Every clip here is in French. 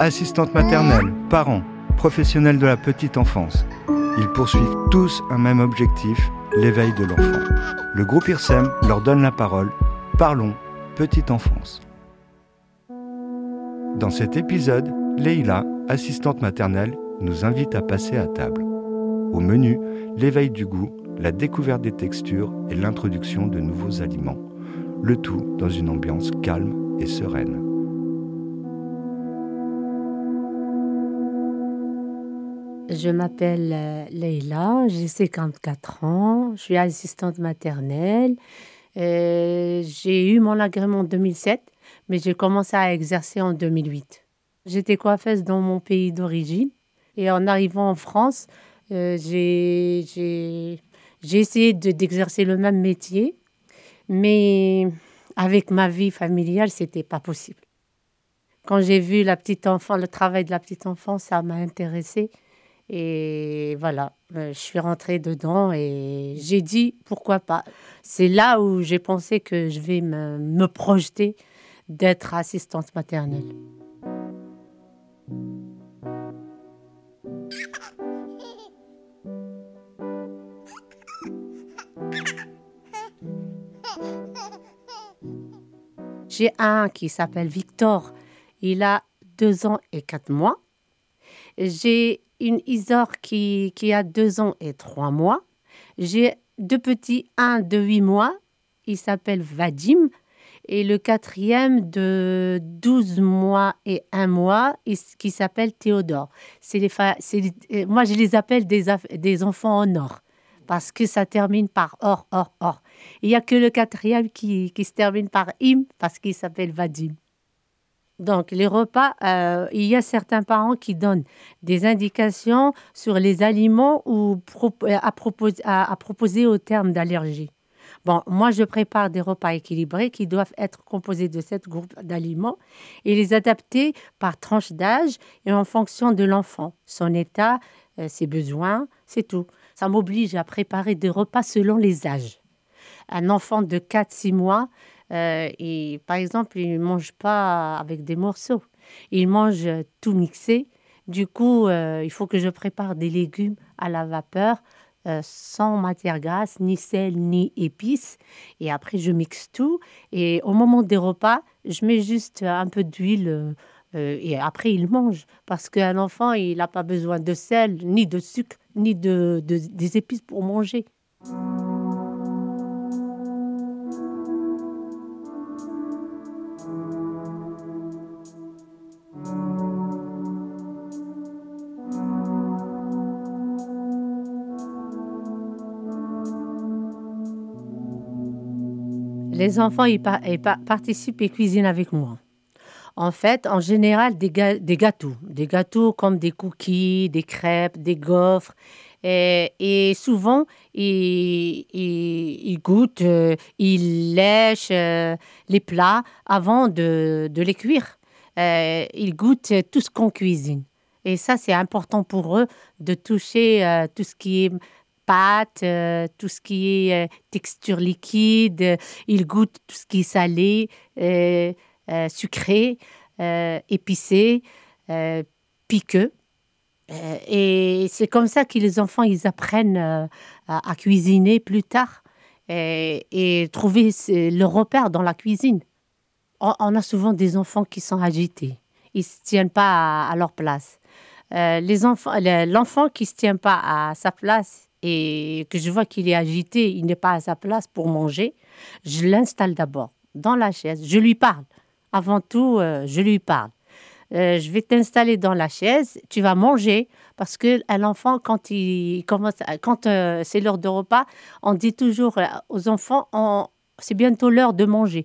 Assistantes maternelles, parents, professionnels de la petite enfance, ils poursuivent tous un même objectif, l'éveil de l'enfant. Le groupe IRSEM leur donne la parole. Parlons petite enfance. Dans cet épisode, Leïla, assistante maternelle, nous invite à passer à table. Au menu, l'éveil du goût, la découverte des textures et l'introduction de nouveaux aliments. Le tout dans une ambiance calme et sereine. Je m'appelle euh, Leïla, j'ai 54 ans, je suis assistante maternelle. Euh, j'ai eu mon agrément en 2007, mais j'ai commencé à exercer en 2008. J'étais coiffeuse dans mon pays d'origine et en arrivant en France, euh, j'ai essayé d'exercer le même métier, mais avec ma vie familiale, c'était pas possible. Quand j'ai vu la petite enfant, le travail de la petite enfant, ça m'a intéressée. Et voilà, euh, je suis rentrée dedans et j'ai dit pourquoi pas? C'est là où j'ai pensé que je vais me, me projeter d'être assistante maternelle. J'ai un qui s'appelle Victor. Il a deux ans et quatre mois. J'ai une Isor qui, qui a deux ans et trois mois. J'ai deux petits, un de huit mois, il s'appelle Vadim, et le quatrième de 12 mois et un mois, qui s'appelle Théodore. C'est les, euh, moi, je les appelle des, des enfants en or, parce que ça termine par or, or, or. Il n'y a que le quatrième qui, qui se termine par im, parce qu'il s'appelle Vadim. Donc, les repas, euh, il y a certains parents qui donnent des indications sur les aliments ou à, proposer, au terme d'allergie. Bon, moi, je prépare des repas équilibrés qui doivent être composés de sept groupes d'aliments et les adapter par tranche d'âge et en fonction de l'enfant, son état, euh, ses besoins, c'est tout. Ça m'oblige à préparer des repas selon les âges. Un enfant de 4-6 mois, euh, et par exemple, il ne mange pas avec des morceaux. Il mange tout mixé. Du coup, euh, il faut que je prépare des légumes à la vapeur euh, sans matière grasse, ni sel, ni épices. Et après, je mixe tout. Et au moment des repas, je mets juste un peu d'huile. et après, il mange. Parce qu'un enfant, il n'a pas besoin de sel, ni de sucre, ni de, des épices pour manger. Les enfants participent et cuisinent avec moi. En fait, en général, des, gâteaux. Des gâteaux comme des cookies, des crêpes, des gaufres. Et, souvent, ils, goûtent, euh, ils lèchent euh, les plats avant de, les cuire. Euh, ils goûtent tout ce qu'on cuisine. Et ça, c'est important pour eux de toucher tout ce qui est pâte, euh, tout ce qui est euh, texture liquide. Il goûte tout ce qui est salé, euh, sucré, épicé, piqueux. et c'est comme ça que les enfants, ils apprennent à, cuisiner plus tard et, trouver le repère dans la cuisine. On, a souvent des enfants qui sont agités. Ils ne se tiennent pas à, leur place. l'enfant qui ne se tient pas à sa place, et que je vois qu'il est agité, il n'est pas à sa place pour manger, je l'installe d'abord dans la chaise. Je lui parle. Avant tout, euh, je lui parle. Euh, je vais t'installer dans la chaise, tu vas manger, parce que un enfant, quand il commence, quand euh, c'est l'heure de repas, on dit toujours aux enfants, c'est bientôt l'heure de manger.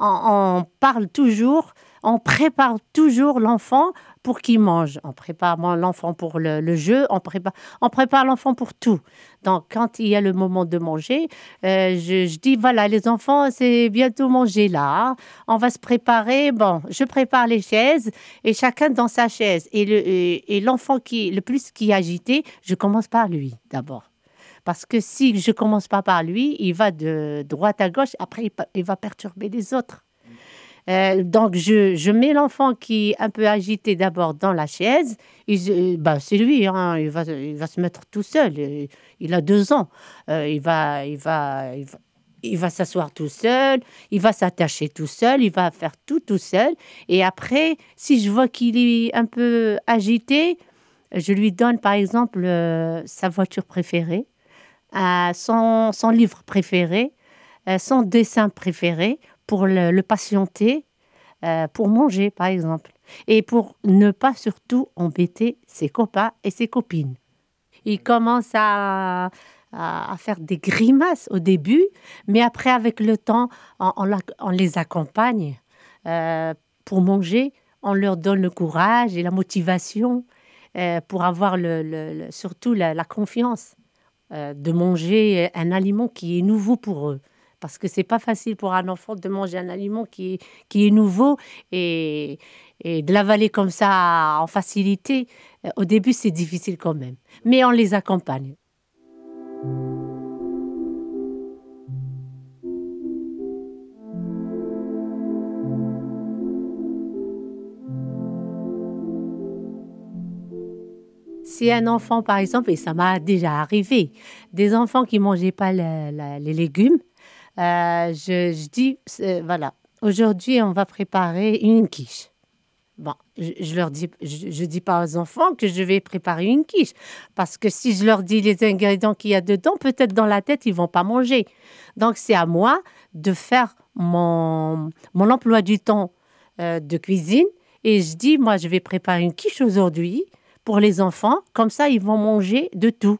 on, parle toujours, on prépare toujours l'enfant pour qu'il mange. On prépare l'enfant pour le, jeu, on prépare, on prépare l'enfant pour tout. Donc, quand il y a le moment de manger, euh, je, dis voilà, les enfants, c'est bientôt manger là. On va se préparer. Bon, je prépare les chaises et chacun dans sa chaise. Et l'enfant qui le plus qui est agité, je commence par lui d'abord. Parce que si je commence pas par lui, il va de droite à gauche, après il va perturber les autres. Euh, donc, je, mets l'enfant qui est un peu agité d'abord dans la chaise. Il, bah, c'est lui, hein, il, va, il va se mettre tout seul. Il a deux ans. Euh, il va, il va, il va, s'asseoir tout seul, il va s'attacher tout seul, il va faire tout tout seul. Et après, si je vois qu'il est un peu agité, je lui donne par exemple euh, sa voiture préférée, euh, son, son, livre préféré, euh, son dessin préféré pour le, le patienter, pour manger par exemple. Et pour ne pas surtout embêter ses copains et ses copines. Il commence à, à, faire des grimaces au début, mais après, avec le temps, on, les accompagne euh, pour manger, on leur donne le courage et la motivation euh, pour avoir le, surtout la, confiance euh, de manger un aliment qui est nouveau pour eux. Parce que c'est pas facile pour un enfant de manger un aliment qui est, qui est nouveau et, et de l'avaler comme ça en facilité. Au début, c'est difficile quand même. Mais on les accompagne. Si un enfant, par exemple, et ça m'a déjà arrivé, des enfants qui mangeaient pas les légumes, euh, je, dis, euh, voilà, aujourd'hui, on va préparer une quiche. Bon, je, leur dis, je, dis pas aux enfants que je vais préparer une quiche, parce que si je leur dis les ingrédients qu'il y a dedans, peut-être dans la tête ils vont pas manger. Donc c'est à moi de faire mon mon emploi du temps euh, de cuisine et je dis moi je vais préparer une quiche aujourd'hui pour les enfants, comme ça ils vont manger de tout.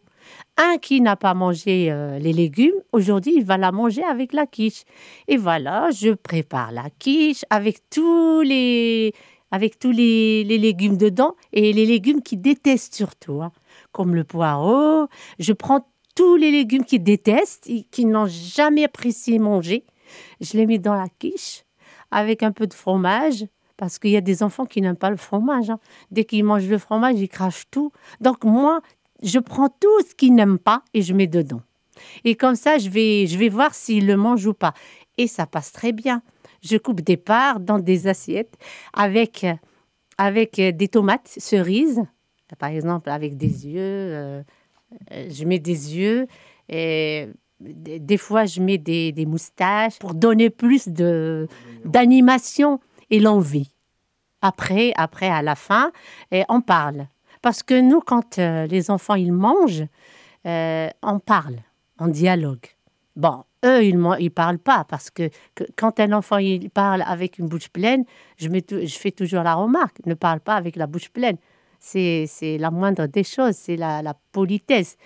Un qui n'a pas mangé euh, les légumes, aujourd'hui, il va la manger avec la quiche. Et voilà, je prépare la quiche avec tous les, avec tous les, légumes dedans et les légumes qui détestent surtout, hein. comme le poireau. Je prends tous les légumes qu'ils détestent, qui n'ont jamais apprécié manger. Je les mets dans la quiche avec un peu de fromage, parce qu'il y a des enfants qui n'aiment pas le fromage. Hein. Dès qu'ils mangent le fromage, ils crachent tout. Donc moi, je prends tout ce qu'ils n'aiment pas et je mets dedans. Et comme ça, je vais, je vais voir s'ils le mangent ou pas. Et ça passe très bien je coupe des parts dans des assiettes avec, avec des tomates cerises, par exemple avec des yeux. Euh, je mets des yeux et des fois je mets des, des moustaches pour donner plus de d'animation et l'envie. Après, après à la fin, on parle. Parce que nous, quand euh, les enfants ils mangent, euh, on parle, on dialogue. Bon, eux, ils ne parlent pas parce que, quand un enfant il parle avec une bouche pleine, je, fais toujours la remarque, ne parle pas avec la bouche pleine. C'est la moindre des choses, c'est la, politesse.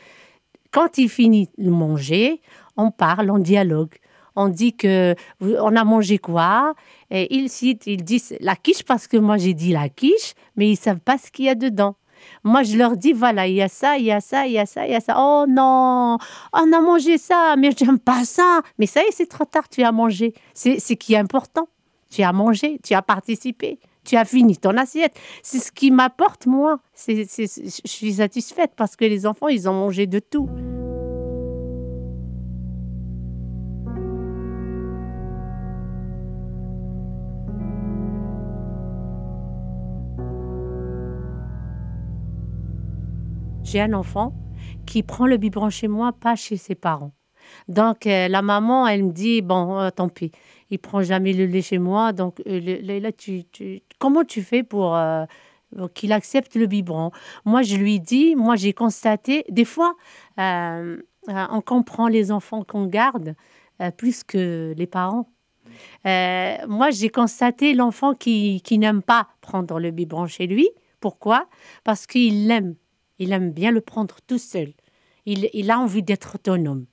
Quand il finit de manger, on parle, on dialogue. On dit que on a mangé quoi? Et ils citent, ils disent la quiche parce que moi j'ai dit la quiche, mais ils savent pas ce qu'il y a dedans. Moi, je leur dis, voilà, il y a ça, il y a ça, il y a ça, il y a ça. Oh non, on a mangé ça, mais j'aime pas ça. Mais ça y est, c'est trop tard, tu as mangé. C'est ce qui est important. Tu as mangé, tu as participé, tu as fini ton assiette. C'est ce qui m'apporte, moi. je suis satisfaite parce que les enfants, ils ont mangé de tout. J'ai un enfant qui prend le biberon chez moi, pas chez ses parents. Donc euh, la maman, elle me dit bon, euh, tant pis, il prend jamais le lait chez moi. Donc euh, là, tu, comment tu fais pour qu'il accepte le biberon? Moi, je lui dis, moi j'ai constaté, des fois, on comprend les enfants qu'on garde plus que les parents. moi, j'ai constaté l'enfant qui, qui n'aime pas prendre le biberon chez lui. Pourquoi? Parce qu'il l'aime. Il aime bien le prendre tout seul. Il, a envie d'être autonome.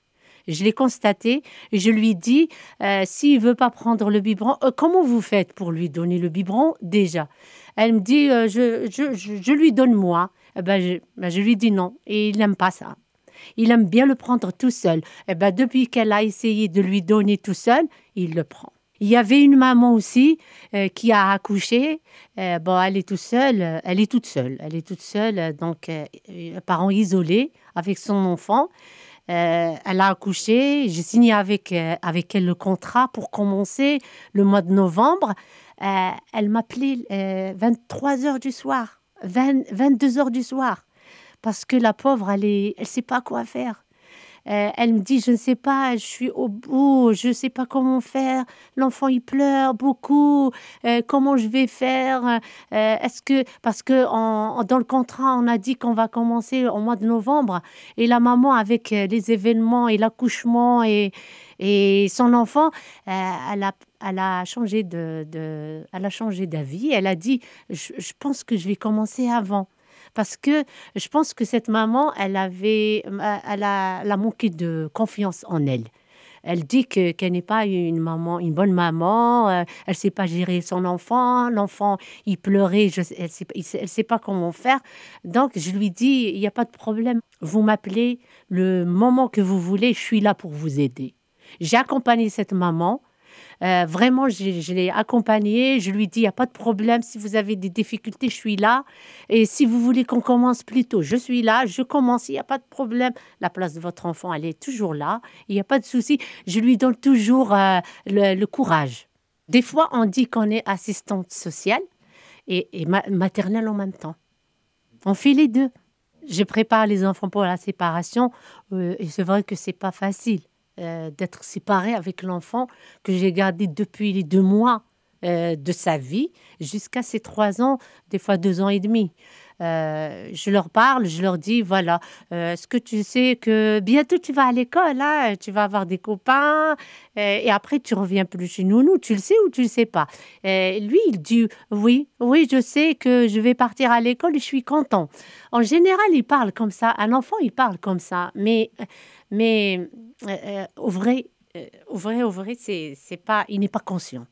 Je l'ai constaté je lui dis, euh, s'il veut pas prendre le biberon, euh, comment vous faites pour lui donner le biberon déjà? Elle me dit, euh, je, je, lui donne moi. Eh ben, ben, je, lui dis non et il n'aime pas ça. Il aime bien le prendre tout seul. Eh ben, depuis qu'elle a essayé de lui donner tout seul, il le prend. Il y avait une maman aussi euh, qui a accouché. Euh, bon, elle est toute seule. Elle est toute seule. Elle est toute seule. Donc, euh, parent isolé avec son enfant. Euh, elle a accouché, j'ai signé avec, euh, avec elle le contrat pour commencer le mois de novembre. Euh, elle m'appelait 23 heures du soir, 22 heures du soir, parce que la pauvre, elle ne elle sait pas quoi faire. Euh, elle me dit, je ne sais pas, je suis au bout, je ne sais pas comment faire. L'enfant, il pleure beaucoup. Euh, comment je vais faire? Euh, Est-ce que parce que dans le contrat, on a dit qu'on va commencer au mois de novembre et la maman avec les événements et l'accouchement et et son enfant, elle a elle a changé de, elle a changé d'avis. Elle a dit, je, pense que je vais commencer avant parce que je pense que cette maman, elle avait, elle a, manqué de confiance en elle. Elle dit que qu'elle n'est pas une maman, une bonne maman. Elle euh, elle sait pas gérer son enfant. L'enfant, il pleurait. Elle sait, elle sait pas comment faire. Donc je lui dis, il n'y a pas de problème. Vous m'appelez le moment que vous voulez. Je suis là pour vous aider. J'ai accompagné cette maman euh, vraiment, je, l'ai accompagné. Je lui dis, il n'y a pas de problème. Si vous avez des difficultés, je suis là. Et si vous voulez qu'on commence plus tôt, je suis là. Je commence, il n'y a pas de problème. La place de votre enfant, elle est toujours là. Il n'y a pas de souci. Je lui donne toujours euh, le, courage. Des fois, on dit qu'on est assistante sociale et, maternelle en même temps. On fait les deux. Je prépare les enfants pour la séparation euh, et c'est vrai que c'est pas facile. Euh, d'être séparé avec l'enfant que j'ai gardé depuis les deux mois euh, de sa vie jusqu'à ses trois ans, des fois deux ans et demi. Euh, je leur parle, je leur dis voilà, est-ce que tu sais que bientôt tu vas à l'école, là, tu vas avoir des copains et après tu reviens plus chez nous, nous, tu le sais ou tu le sais pas? Lui, il dit oui, oui, je sais que je vais partir à l'école et je suis content. En général, il parle comme ça. Un enfant, il parle comme ça, mais mais euh, euh, au vrai, euh, au vrai, au vrai, c'est, c'est pas, il n'est pas conscient.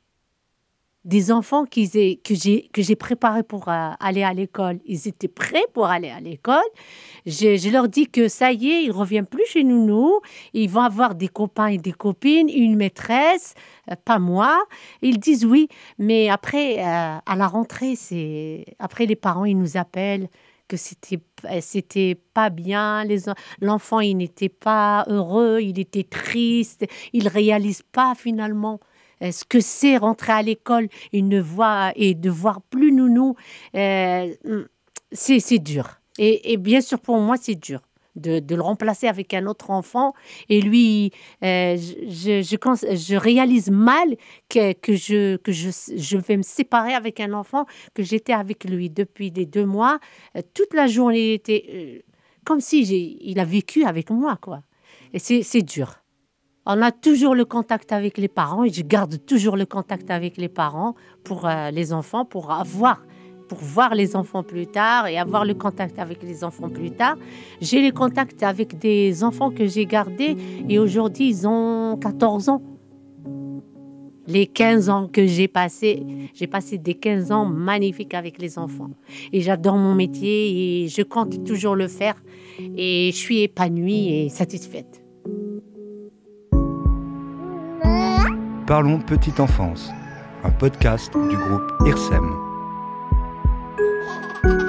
Des enfants que j'ai que j'ai préparés pour aller à l'école, ils étaient prêts pour aller à l'école. Je, je, leur dis que ça y est, ils reviennent plus chez nous, nous. Ils vont avoir des copains et des copines, une maîtresse, pas moi. Ils disent oui, mais après, à la rentrée, c'est après les parents, ils nous appellent que c'était c'était pas bien l'enfant il n'était pas heureux il était triste il réalise pas finalement euh, ce que c'est rentrer à l'école et ne voir et de voir plus nounou euh, c'est dur. Et, et bien sûr pour moi c'est dur de, le remplacer avec un autre enfant. Et lui, euh, je, je, réalise mal que, que, je, que je, je vais me séparer avec un enfant, que j'étais avec lui depuis des deux mois. Euh, toute la journée, il était euh, comme si il a vécu avec moi, quoi. Et c'est dur. On a toujours le contact avec les parents et je garde toujours le contact avec les parents pour les enfants, pour avoir pour voir les enfants plus tard et avoir le contact avec les enfants plus tard. J'ai les contacts avec des enfants que j'ai gardés et aujourd'hui ils ont 14 ans. Les 15 ans que j'ai passé, j'ai passé des 15 ans magnifiques avec les enfants. Et j'adore mon métier et je compte toujours le faire. Et je suis épanouie et satisfaite. Parlons Petite Enfance, un podcast du groupe IRSEM. thank you.